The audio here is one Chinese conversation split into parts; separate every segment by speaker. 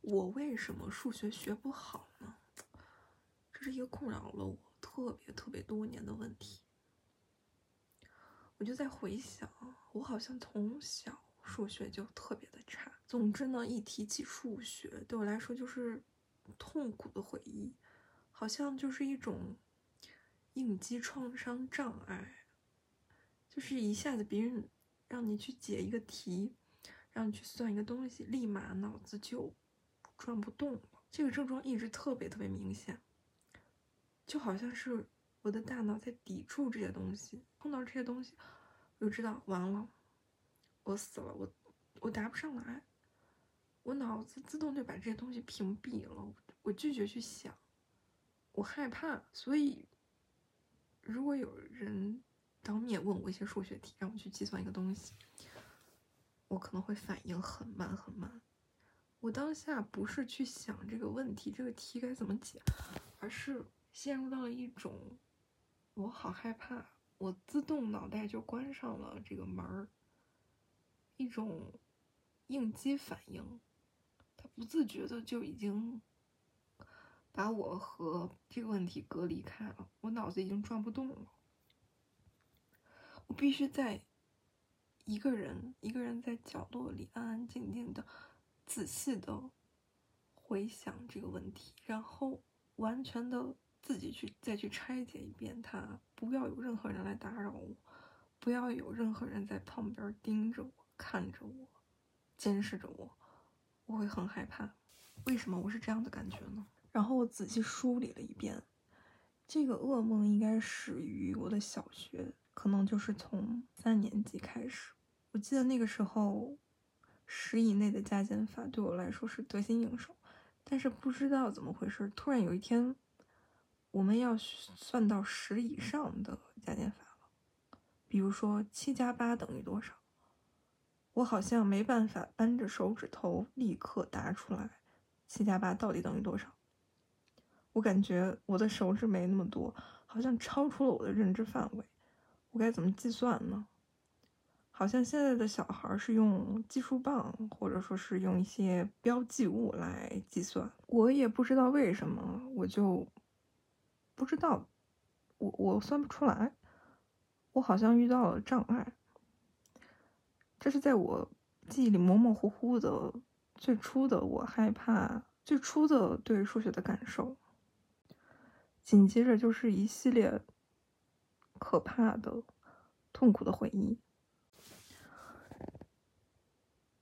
Speaker 1: 我为什么数学学不好呢？这是一个困扰了我特别特别多年的问题。我就在回想，我好像从小数学就特别的差。总之呢，一提起数学，对我来说就是痛苦的回忆，好像就是一种应激创伤障碍，就是一下子别人让你去解一个题，让你去算一个东西，立马脑子就转不动了。这个症状一直特别特别明显，就好像是。我的大脑在抵触这些东西，碰到这些东西，我就知道完了，我死了，我我答不上来，我脑子自动就把这些东西屏蔽了，我拒绝去想，我害怕，所以如果有人当面问我一些数学题，让我去计算一个东西，我可能会反应很慢很慢，我当下不是去想这个问题，这个题该怎么解，而是陷入到了一种。我好害怕，我自动脑袋就关上了这个门儿，一种应激反应，它不自觉的就已经把我和这个问题隔离开了，我脑子已经转不动了，我必须在一个人一个人在角落里安安静静的、仔细的回想这个问题，然后完全的。自己去再去拆解一遍它，不要有任何人来打扰我，不要有任何人在旁边盯着我、看着我、监视着我，我会很害怕。为什么我是这样的感觉呢？然后我仔细梳理了一遍，这个噩梦应该始于我的小学，可能就是从三年级开始。我记得那个时候，十以内的加减法对我来说是得心应手，但是不知道怎么回事，突然有一天。我们要算到十以上的加减法了，比如说七加八等于多少？我好像没办法扳着手指头立刻答出来，七加八到底等于多少？我感觉我的手指没那么多，好像超出了我的认知范围。我该怎么计算呢？好像现在的小孩是用计数棒，或者说是用一些标记物来计算。我也不知道为什么，我就。不知道，我我算不出来，我好像遇到了障碍。这是在我记忆里模模糊糊的最初的我害怕最初的对数学的感受。紧接着就是一系列可怕的、痛苦的回忆。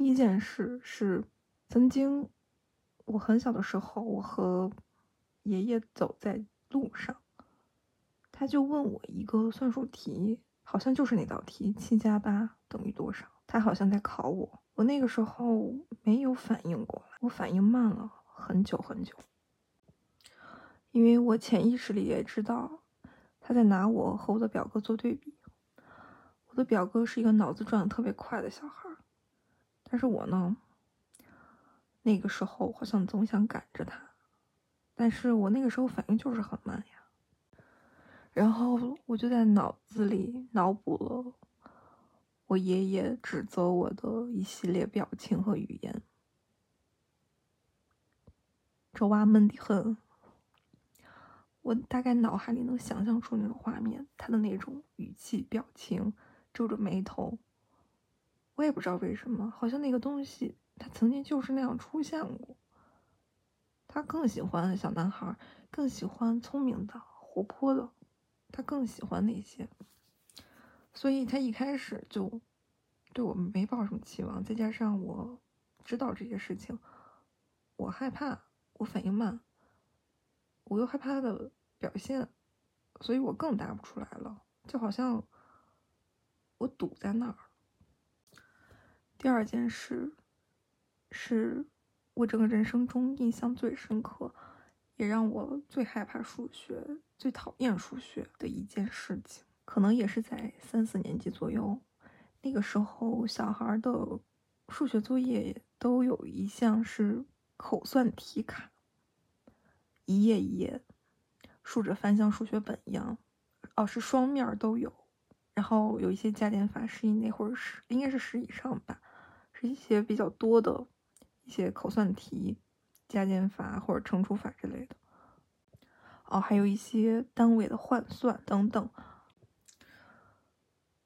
Speaker 1: 第一件事是，曾经我很小的时候，我和爷爷走在。路上，他就问我一个算术题，好像就是那道题，七加八等于多少？他好像在考我。我那个时候没有反应过来，我反应慢了很久很久，因为我潜意识里也知道他在拿我和我的表哥做对比。我的表哥是一个脑子转的特别快的小孩，但是我呢，那个时候好像总想赶着他。但是我那个时候反应就是很慢呀，然后我就在脑子里脑补了我爷爷指责我的一系列表情和语言，这娃闷得很。我大概脑海里能想象出那种画面，他的那种语气、表情，皱着眉头。我也不知道为什么，好像那个东西他曾经就是那样出现过。他更喜欢小男孩，更喜欢聪明的、活泼的，他更喜欢那些。所以他一开始就对我没抱什么期望。再加上我知道这些事情，我害怕，我反应慢，我又害怕他的表现，所以我更答不出来了。就好像我堵在那儿。第二件事是。我整个人生中印象最深刻，也让我最害怕数学、最讨厌数学的一件事情，可能也是在三四年级左右。那个时候，小孩的数学作业都有一项是口算题卡，一页一页，竖着翻像数学本一样，哦，是双面都有。然后有一些加减法十以内或者十，应该是十以上吧，一些比较多的。一些口算题，加减法或者乘除法之类的。哦，还有一些单位的换算等等。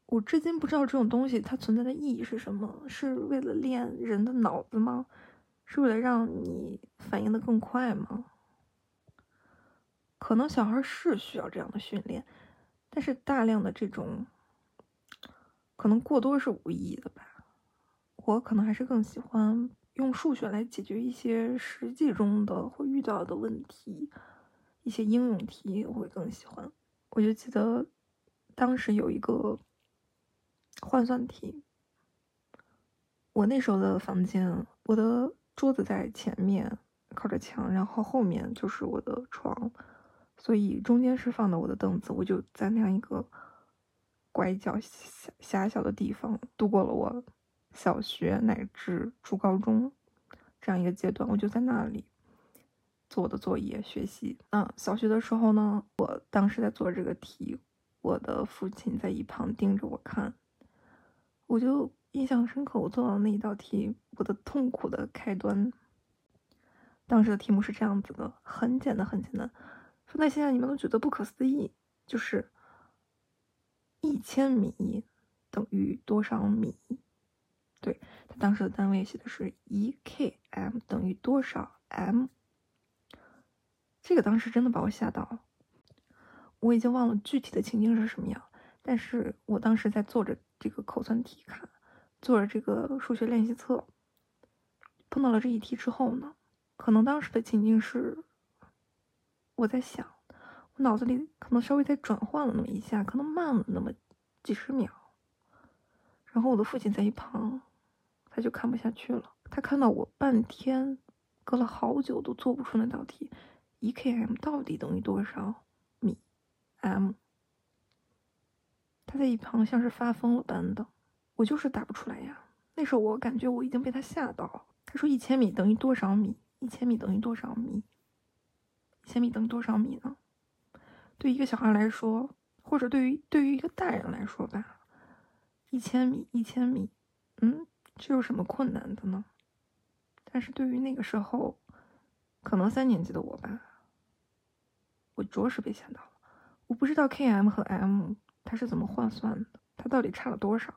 Speaker 1: 我至今不知道这种东西它存在的意义是什么？是为了练人的脑子吗？是为了让你反应的更快吗？可能小孩是需要这样的训练，但是大量的这种，可能过多是无意义的吧。我可能还是更喜欢用数学来解决一些实际中的会遇到的问题，一些应用题我会更喜欢。我就记得当时有一个换算题，我那时候的房间，我的桌子在前面靠着墙，然后后面就是我的床。所以中间是放的我的凳子，我就在那样一个拐角狭狭小的地方度过了我小学乃至初高中这样一个阶段。我就在那里做我的作业学习。嗯，小学的时候呢，我当时在做这个题，我的父亲在一旁盯着我看，我就印象深刻。我做到那一道题，我的痛苦的开端。当时的题目是这样子的，很简单，很简单。放在现在，你们都觉得不可思议，就是一千米等于多少米？对他当时的单位写的是一 km 等于多少 m？这个当时真的把我吓到了。我已经忘了具体的情境是什么样，但是我当时在做着这个口算题卡，做着这个数学练习册，碰到了这一题之后呢，可能当时的情境是。我在想，我脑子里可能稍微再转换了那么一下，可能慢了那么几十秒。然后我的父亲在一旁，他就看不下去了。他看到我半天，隔了好久都做不出那道题，一 km 到底等于多少米？m。他在一旁像是发疯了般的，我就是答不出来呀。那时候我感觉我已经被他吓到。他说一千米等于多少米？一千米等于多少米？一千米等于多少米呢？对一个小孩来说，或者对于对于一个大人来说吧，一千米，一千米，嗯，这有什么困难的呢？但是对于那个时候，可能三年级的我吧，我着实被吓到了。我不知道 km 和 m 它是怎么换算的，它到底差了多少，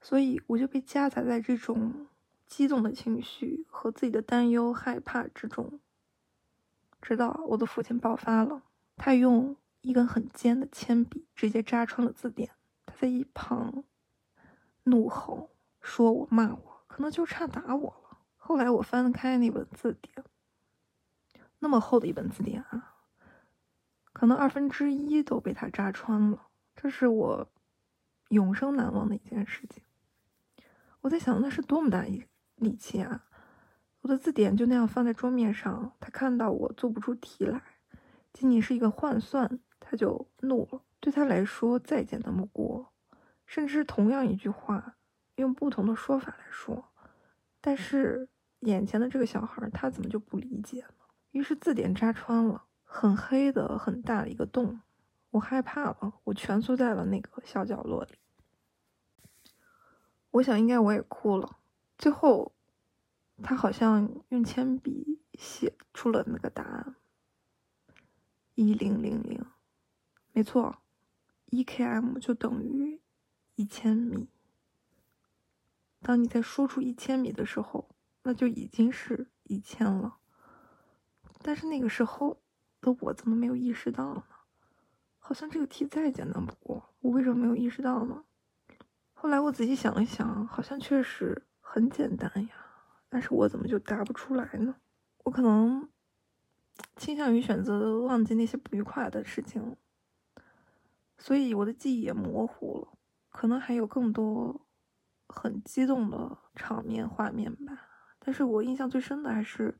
Speaker 1: 所以我就被夹杂在这种。激动的情绪和自己的担忧、害怕之中，直到我的父亲爆发了，他用一根很尖的铅笔直接扎穿了字典。他在一旁怒吼，说我、骂我，可能就差打我了。后来我翻开那本字典，那么厚的一本字典啊，可能二分之一都被他扎穿了。这是我永生难忘的一件事情。我在想，那是多么大一。力气啊！我的字典就那样放在桌面上，他看到我做不出题来，仅仅是一个换算，他就怒了。对他来说，再简单不过，甚至是同样一句话，用不同的说法来说，但是眼前的这个小孩，他怎么就不理解呢？于是字典扎穿了，很黑的很大的一个洞，我害怕了，我蜷缩在了那个小角落里。我想，应该我也哭了。最后，他好像用铅笔写出了那个答案：一零零零，没错，一 km 就等于一千米。当你在说出一千米的时候，那就已经是一千了。但是那个时候的我怎么没有意识到呢？好像这个题再简单不过，我为什么没有意识到呢？后来我仔细想了想，好像确实。很简单呀，但是我怎么就答不出来呢？我可能倾向于选择忘记那些不愉快的事情，所以我的记忆也模糊了。可能还有更多很激动的场面画面吧，但是我印象最深的还是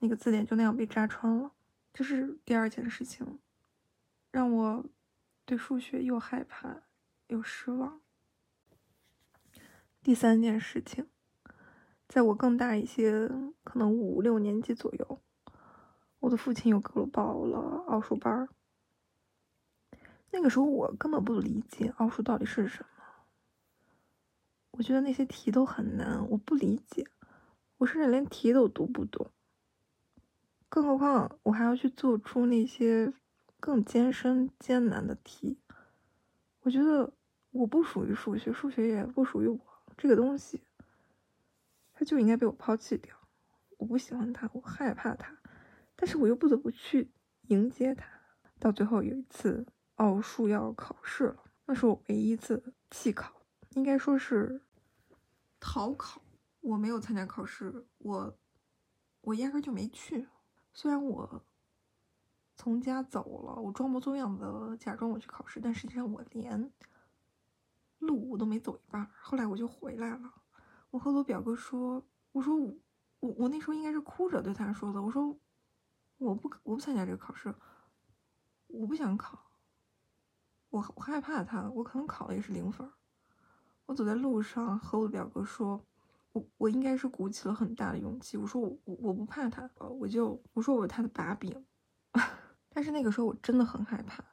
Speaker 1: 那个字典就那样被扎穿了。这是第二件事情，让我对数学又害怕又失望。第三件事情，在我更大一些，可能五六年级左右，我的父亲又给我报了奥数班儿。那个时候我根本不理解奥数到底是什么，我觉得那些题都很难，我不理解。我甚至连题都读不懂，更何况我还要去做出那些更艰深艰难的题。我觉得我不属于数学，数学也不属于我。这个东西，它就应该被我抛弃掉。我不喜欢它，我害怕它，但是我又不得不去迎接它。到最后有一次奥数要考试了，那是我唯一一次弃考，应该说是逃考。我没有参加考试，我我压根就没去。虽然我从家走了，我装模作样的假装我去考试，但实际上我连路我都没走一半。后来我就回来了。我和我表哥说：“我说我我我那时候应该是哭着对他说的。我说我不我不参加这个考试，我不想考，我我害怕他，我可能考的也是零分。”我走在路上和我的表哥说。我我应该是鼓起了很大的勇气，我说我我我不怕他，我就我说我是他的把柄，但是那个时候我真的很害怕，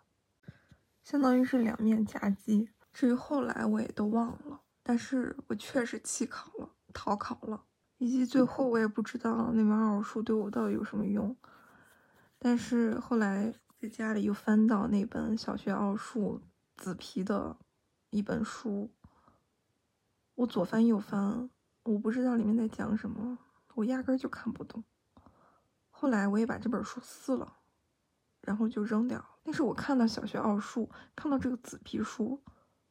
Speaker 1: 相当于是两面夹击。至于后来我也都忘了，但是我确实弃考了，逃考了，以及最后我也不知道那门奥数对我到底有什么用。但是后来在家里又翻到那本小学奥数紫皮的一本书，我左翻右翻。我不知道里面在讲什么，我压根就看不懂。后来我也把这本书撕了，然后就扔掉。但是我看到小学奥数，看到这个紫皮书，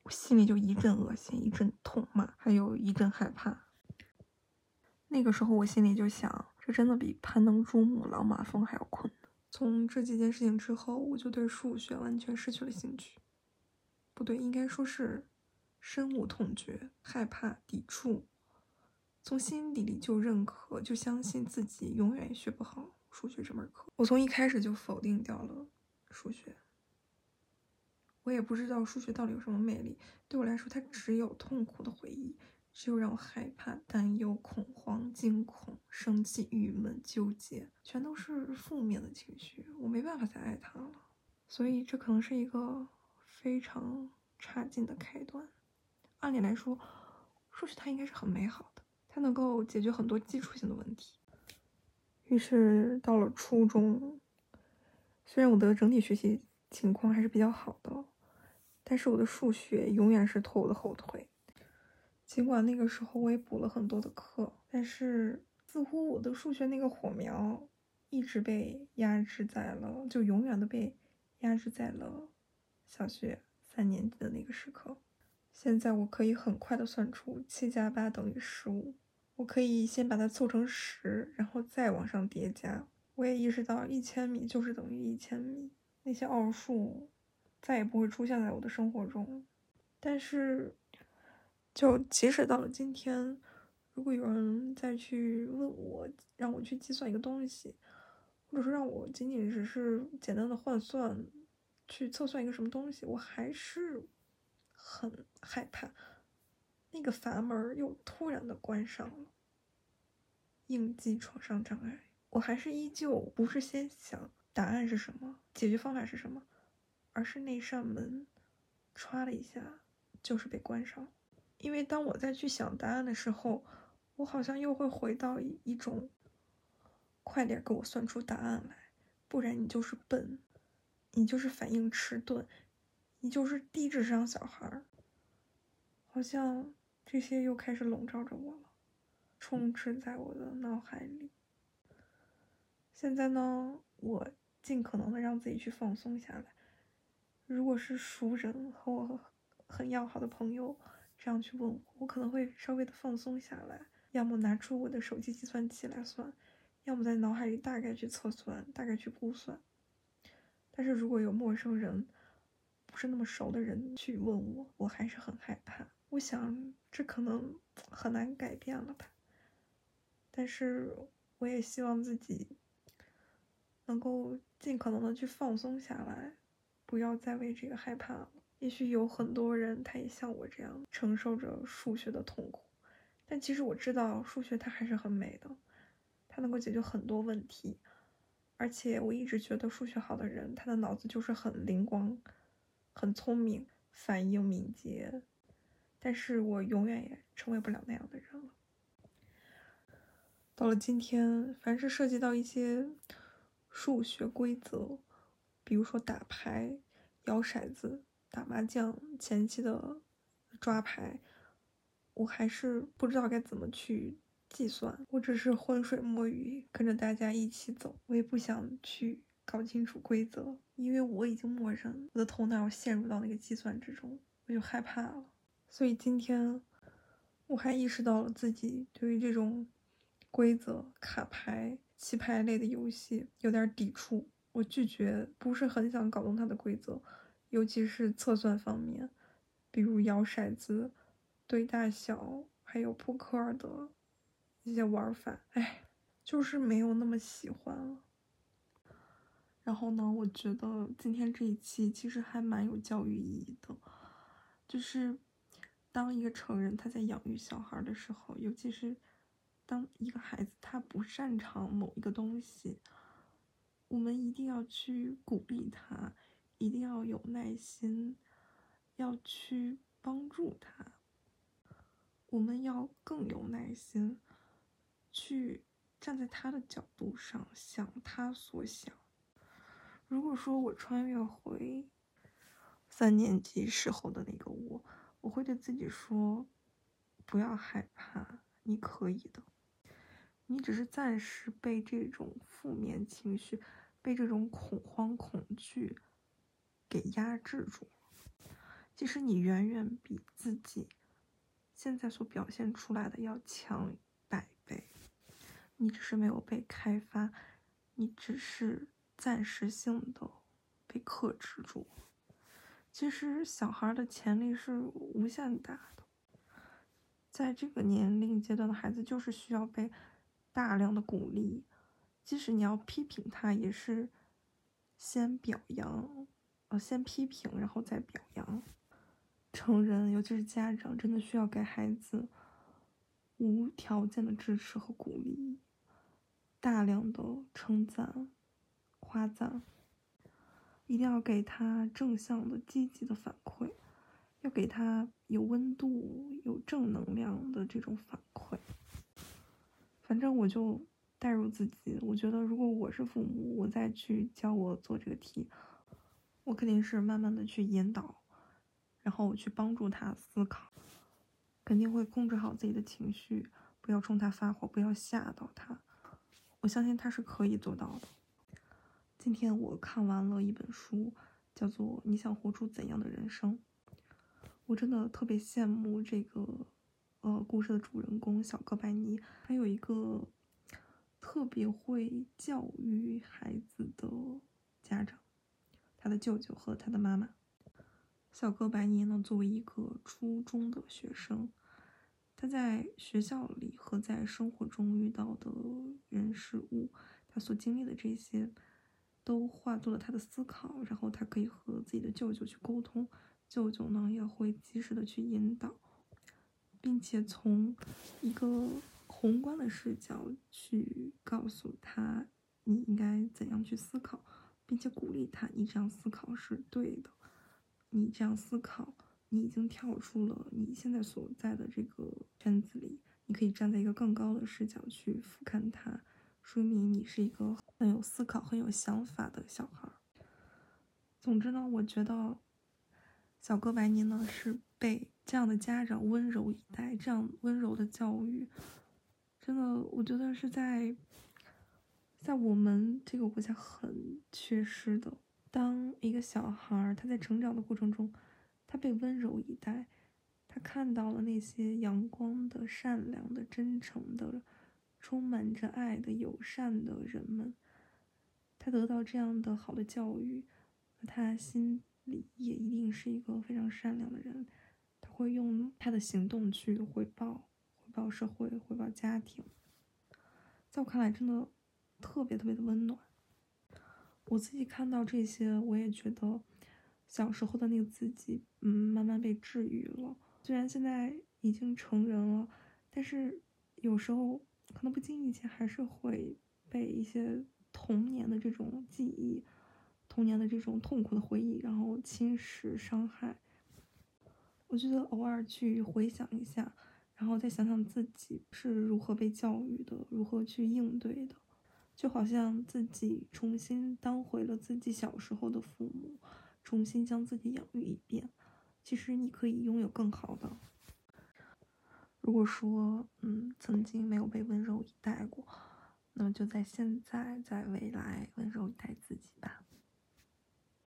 Speaker 1: 我心里就一阵恶心，一阵痛骂，还有一阵害怕。那个时候我心里就想，这真的比攀登珠穆朗玛峰还要困难。从这几件事情之后，我就对数学完全失去了兴趣。不对，应该说是深恶痛绝，害怕，抵触。从心底里就认可，就相信自己永远也学不好数学这门课。我从一开始就否定掉了数学。我也不知道数学到底有什么魅力，对我来说，它只有痛苦的回忆，就让我害怕、担忧、恐慌、惊恐、生气、郁闷、纠结，全都是负面的情绪。我没办法再爱他了，所以这可能是一个非常差劲的开端。按理来说，数学它应该是很美好的。它能够解决很多基础性的问题。于是到了初中，虽然我的整体学习情况还是比较好的，但是我的数学永远是拖我的后腿。尽管那个时候我也补了很多的课，但是似乎我的数学那个火苗一直被压制在了，就永远的被压制在了小学三年级的那个时刻。现在我可以很快的算出七加八等于十五，我可以先把它凑成十，然后再往上叠加。我也意识到一千米就是等于一千米，那些奥数再也不会出现在我的生活中。但是，就即使到了今天，如果有人再去问我，让我去计算一个东西，或者说让我仅仅只是简单的换算，去测算一个什么东西，我还是。很害怕，那个阀门又突然的关上了。应激创伤障碍，我还是依旧不是先想答案是什么，解决方法是什么，而是那扇门，歘了一下，就是被关上了。因为当我再去想答案的时候，我好像又会回到一种，快点给我算出答案来，不然你就是笨，你就是反应迟钝。你就是低智商小孩儿，好像这些又开始笼罩着我了，充斥在我的脑海里。现在呢，我尽可能的让自己去放松下来。如果是熟人和我很要好的朋友这样去问我，我可能会稍微的放松下来，要么拿出我的手机计算器来算，要么在脑海里大概去测算，大概去估算。但是如果有陌生人，不是那么熟的人去问我，我还是很害怕。我想这可能很难改变了吧。但是我也希望自己能够尽可能的去放松下来，不要再为这个害怕了。也许有很多人他也像我这样承受着数学的痛苦，但其实我知道数学它还是很美的，它能够解决很多问题。而且我一直觉得数学好的人，他的脑子就是很灵光。很聪明，反应敏捷，但是我永远也成为不了那样的人了。到了今天，凡是涉及到一些数学规则，比如说打牌、摇骰子、打麻将前期的抓牌，我还是不知道该怎么去计算。我只是浑水摸鱼，跟着大家一起走。我也不想去搞清楚规则，因为我已经默认我的头脑陷入到那个计算之中，我就害怕了。所以今天。我还意识到了自己对于这种规则、卡牌、棋牌类的游戏有点抵触。我拒绝，不是很想搞懂它的规则，尤其是测算方面，比如摇骰子、对大小，还有扑克的一些玩法。哎，就是没有那么喜欢了。然后呢，我觉得今天这一期其实还蛮有教育意义的，就是。当一个成人他在养育小孩的时候，尤其是当一个孩子他不擅长某一个东西，我们一定要去鼓励他，一定要有耐心，要去帮助他。我们要更有耐心，去站在他的角度上想他所想。如果说我穿越回三年级时候的那个我。我会对自己说：“不要害怕，你可以的。你只是暂时被这种负面情绪、被这种恐慌、恐惧给压制住了。其实你远远比自己现在所表现出来的要强百倍。你只是没有被开发，你只是暂时性的被克制住。”其实小孩的潜力是无限大的，在这个年龄阶段的孩子就是需要被大量的鼓励，即使你要批评他，也是先表扬，呃，先批评然后再表扬。成人尤其是家长，真的需要给孩子无条件的支持和鼓励，大量的称赞、夸赞。一定要给他正向的、积极的反馈，要给他有温度、有正能量的这种反馈。反正我就代入自己，我觉得如果我是父母，我再去教我做这个题，我肯定是慢慢的去引导，然后我去帮助他思考，肯定会控制好自己的情绪，不要冲他发火，不要吓到他。我相信他是可以做到的。今天我看完了一本书，叫做《你想活出怎样的人生》。我真的特别羡慕这个，呃，故事的主人公小哥白尼，他有一个特别会教育孩子的家长，他的舅舅和他的妈妈。小哥白尼呢，作为一个初中的学生，他在学校里和在生活中遇到的人事物，他所经历的这些。都化作了他的思考，然后他可以和自己的舅舅去沟通，舅舅呢也会及时的去引导，并且从一个宏观的视角去告诉他你应该怎样去思考，并且鼓励他你这样思考是对的，你这样思考，你已经跳出了你现在所在的这个圈子里，你可以站在一个更高的视角去俯瞰它。说明你是一个很有思考、很有想法的小孩。总之呢，我觉得小哥白尼呢是被这样的家长温柔以待，这样温柔的教育，真的，我觉得是在在我们这个国家很缺失的。当一个小孩儿他在成长的过程中，他被温柔以待，他看到了那些阳光的、善良的、真诚的。充满着爱的友善的人们，他得到这样的好的教育，他心里也一定是一个非常善良的人。他会用他的行动去回报，回报社会，回报家庭。在我看来，真的特别特别的温暖。我自己看到这些，我也觉得小时候的那个自己，嗯，慢慢被治愈了。虽然现在已经成人了，但是有时候。可能不经意间还是会被一些童年的这种记忆、童年的这种痛苦的回忆，然后侵蚀、伤害。我觉得偶尔去回想一下，然后再想想自己是如何被教育的，如何去应对的，就好像自己重新当回了自己小时候的父母，重新将自己养育一遍。其实你可以拥有更好的。如果说，嗯，曾经没有被温柔以待过，那么就在现在，在未来温柔以待自己吧。